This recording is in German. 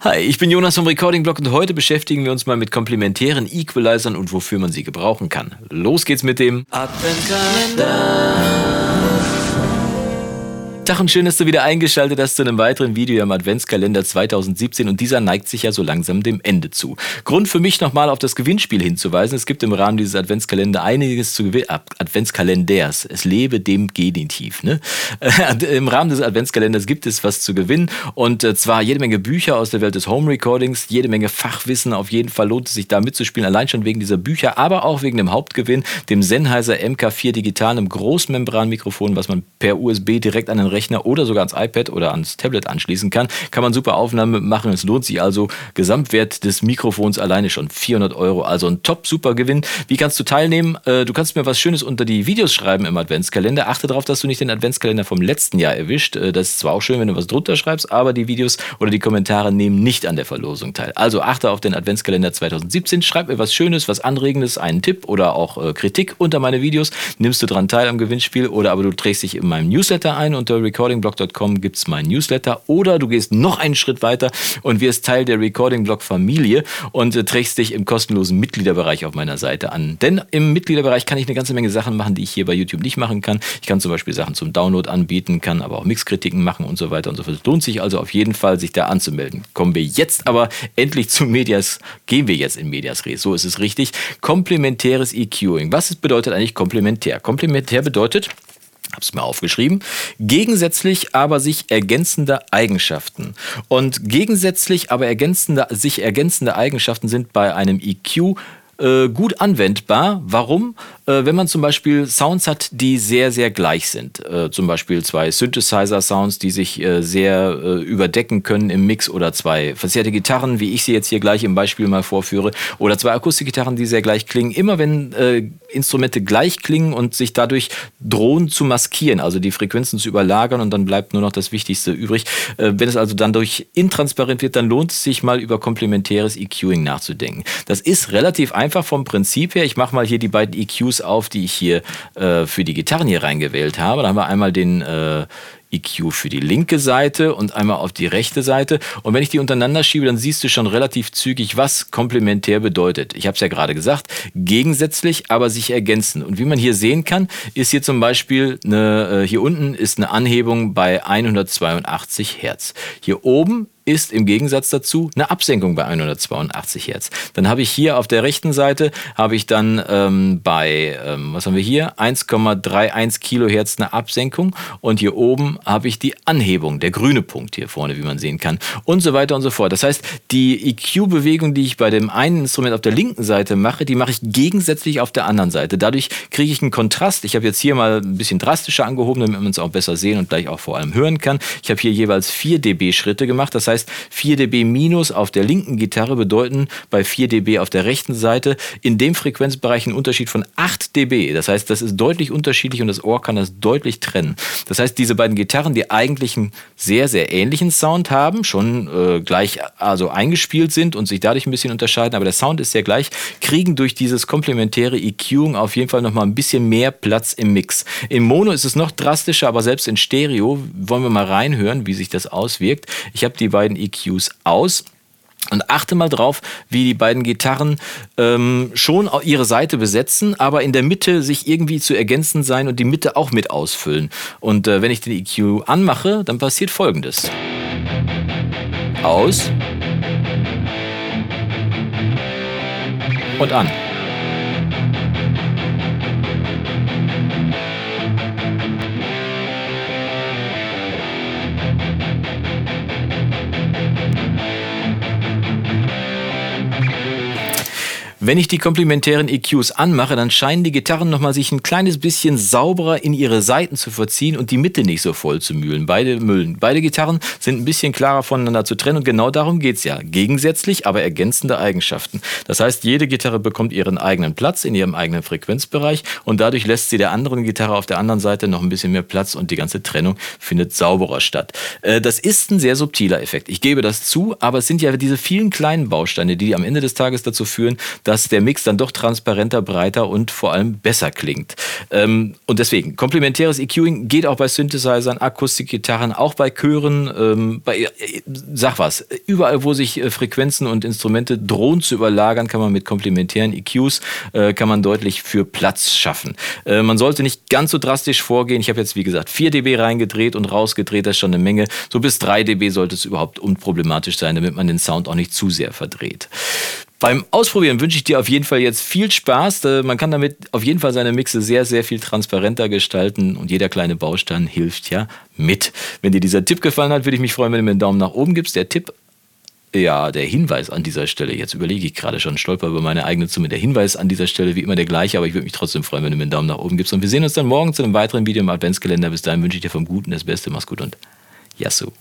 Hi, ich bin Jonas vom Recording Blog und heute beschäftigen wir uns mal mit komplementären Equalizern und wofür man sie gebrauchen kann. Los geht's mit dem Adventkalender. Tag und schön, dass du wieder eingeschaltet hast zu einem weiteren Video im Adventskalender 2017 und dieser neigt sich ja so langsam dem Ende zu. Grund für mich nochmal auf das Gewinnspiel hinzuweisen. Es gibt im Rahmen dieses Adventskalender einiges zu gewinnen. Adventskalenders. Es lebe dem Genitiv. Ne? Im Rahmen des Adventskalenders gibt es was zu gewinnen und äh, zwar jede Menge Bücher aus der Welt des Home Recordings, jede Menge Fachwissen. Auf jeden Fall lohnt es sich da mitzuspielen, allein schon wegen dieser Bücher, aber auch wegen dem Hauptgewinn, dem Sennheiser MK4 Digital, einem Großmembranmikrofon, was man per USB direkt an den Rechner oder sogar ans iPad oder ans Tablet anschließen kann, kann man super Aufnahmen machen. Es lohnt sich also. Gesamtwert des Mikrofons alleine schon 400 Euro. Also ein top super Gewinn. Wie kannst du teilnehmen? Äh, du kannst mir was Schönes unter die Videos schreiben im Adventskalender. Achte darauf, dass du nicht den Adventskalender vom letzten Jahr erwischt. Äh, das ist zwar auch schön, wenn du was drunter schreibst, aber die Videos oder die Kommentare nehmen nicht an der Verlosung teil. Also achte auf den Adventskalender 2017. Schreib mir was Schönes, was Anregendes, einen Tipp oder auch äh, Kritik unter meine Videos. Nimmst du dran teil am Gewinnspiel oder aber du trägst dich in meinem Newsletter ein unter recordingblog.com gibt es meinen Newsletter oder du gehst noch einen Schritt weiter und wirst Teil der Recording-Blog Familie und äh, trägst dich im kostenlosen Mitgliederbereich auf meiner Seite an. Denn im Mitgliederbereich kann ich eine ganze Menge Sachen machen, die ich hier bei YouTube nicht machen kann. Ich kann zum Beispiel Sachen zum Download anbieten, kann aber auch Mixkritiken machen und so weiter und so fort. Es lohnt sich also auf jeden Fall, sich da anzumelden. Kommen wir jetzt aber endlich zu Medias, gehen wir jetzt in Medias Res. So ist es richtig. Komplementäres EQing. Was bedeutet eigentlich komplementär? Komplementär bedeutet, habe es mir aufgeschrieben, gegensätzlich aber sich ergänzende Eigenschaften. Und gegensätzlich aber ergänzende, sich ergänzende Eigenschaften sind bei einem EQ äh, gut anwendbar. Warum? Äh, wenn man zum Beispiel Sounds hat, die sehr, sehr gleich sind. Äh, zum Beispiel zwei Synthesizer-Sounds, die sich äh, sehr äh, überdecken können im Mix oder zwei verzerrte Gitarren, wie ich sie jetzt hier gleich im Beispiel mal vorführe, oder zwei Akustikgitarren, die sehr gleich klingen. Immer wenn Instrumente gleich klingen und sich dadurch drohen zu maskieren, also die Frequenzen zu überlagern und dann bleibt nur noch das Wichtigste übrig. wenn es also dann durch intransparent wird, dann lohnt es sich mal über komplementäres EQing nachzudenken. Das ist relativ einfach einfach vom Prinzip her, ich mache mal hier die beiden EQs auf, die ich hier äh, für die Gitarren hier reingewählt habe. Da haben wir einmal den äh, EQ für die linke Seite und einmal auf die rechte Seite. Und wenn ich die untereinander schiebe, dann siehst du schon relativ zügig, was komplementär bedeutet. Ich habe es ja gerade gesagt, gegensätzlich, aber sich ergänzen. Und wie man hier sehen kann, ist hier zum Beispiel eine, äh, hier unten ist eine Anhebung bei 182 Hertz. Hier oben ist im Gegensatz dazu eine Absenkung bei 182 Hertz. Dann habe ich hier auf der rechten Seite, habe ich dann ähm, bei, ähm, was haben wir hier, 1,31 Kilohertz eine Absenkung und hier oben habe ich die Anhebung, der grüne Punkt hier vorne, wie man sehen kann und so weiter und so fort. Das heißt, die EQ-Bewegung, die ich bei dem einen Instrument auf der linken Seite mache, die mache ich gegensätzlich auf der anderen Seite. Dadurch kriege ich einen Kontrast. Ich habe jetzt hier mal ein bisschen drastischer angehoben, damit man es auch besser sehen und gleich auch vor allem hören kann. Ich habe hier jeweils 4 dB Schritte gemacht. Das heißt, heißt, 4 dB minus auf der linken Gitarre bedeuten bei 4 dB auf der rechten Seite in dem Frequenzbereich einen Unterschied von 8 dB. Das heißt, das ist deutlich unterschiedlich und das Ohr kann das deutlich trennen. Das heißt, diese beiden Gitarren, die eigentlich einen sehr, sehr ähnlichen Sound haben, schon äh, gleich also eingespielt sind und sich dadurch ein bisschen unterscheiden, aber der Sound ist sehr gleich, kriegen durch dieses komplementäre EQing auf jeden Fall nochmal ein bisschen mehr Platz im Mix. Im Mono ist es noch drastischer, aber selbst in Stereo wollen wir mal reinhören, wie sich das auswirkt. Ich habe die beiden beiden EQs aus. Und achte mal drauf, wie die beiden Gitarren ähm, schon ihre Seite besetzen, aber in der Mitte sich irgendwie zu ergänzen sein und die Mitte auch mit ausfüllen. Und äh, wenn ich den EQ anmache, dann passiert folgendes. Aus. Und an. Wenn ich die komplementären EQs anmache, dann scheinen die Gitarren nochmal sich ein kleines bisschen sauberer in ihre Seiten zu verziehen und die Mitte nicht so voll zu mühlen. Beide Müllen. Beide Gitarren sind ein bisschen klarer voneinander zu trennen und genau darum geht es ja. Gegensätzlich, aber ergänzende Eigenschaften. Das heißt, jede Gitarre bekommt ihren eigenen Platz in ihrem eigenen Frequenzbereich und dadurch lässt sie der anderen Gitarre auf der anderen Seite noch ein bisschen mehr Platz und die ganze Trennung findet sauberer statt. Äh, das ist ein sehr subtiler Effekt. Ich gebe das zu, aber es sind ja diese vielen kleinen Bausteine, die am Ende des Tages dazu führen, dass der Mix dann doch transparenter, breiter und vor allem besser klingt. Ähm, und deswegen, komplementäres EQing geht auch bei Synthesizern, Akustikgitarren, auch bei Chören, ähm, bei, äh, sag was, überall, wo sich äh, Frequenzen und Instrumente drohen zu überlagern, kann man mit komplementären EQs, äh, kann man deutlich für Platz schaffen. Äh, man sollte nicht ganz so drastisch vorgehen. Ich habe jetzt, wie gesagt, 4 dB reingedreht und rausgedreht, das ist schon eine Menge. So bis 3 dB sollte es überhaupt unproblematisch sein, damit man den Sound auch nicht zu sehr verdreht. Beim Ausprobieren wünsche ich dir auf jeden Fall jetzt viel Spaß. Äh, man kann damit auf jeden Fall seine Mixe sehr, sehr viel transparenter gestalten und jeder kleine Baustein hilft ja mit. Wenn dir dieser Tipp gefallen hat, würde ich mich freuen, wenn du mir einen Daumen nach oben gibst. Der Tipp ja, der Hinweis an dieser Stelle, jetzt überlege ich gerade schon, stolper über meine eigene Zunge. Der Hinweis an dieser Stelle wie immer der gleiche, aber ich würde mich trotzdem freuen, wenn du mir einen Daumen nach oben gibst. Und wir sehen uns dann morgen zu einem weiteren Video im Adventskalender. Bis dahin wünsche ich dir vom Guten das Beste. Mach's gut und Yassou.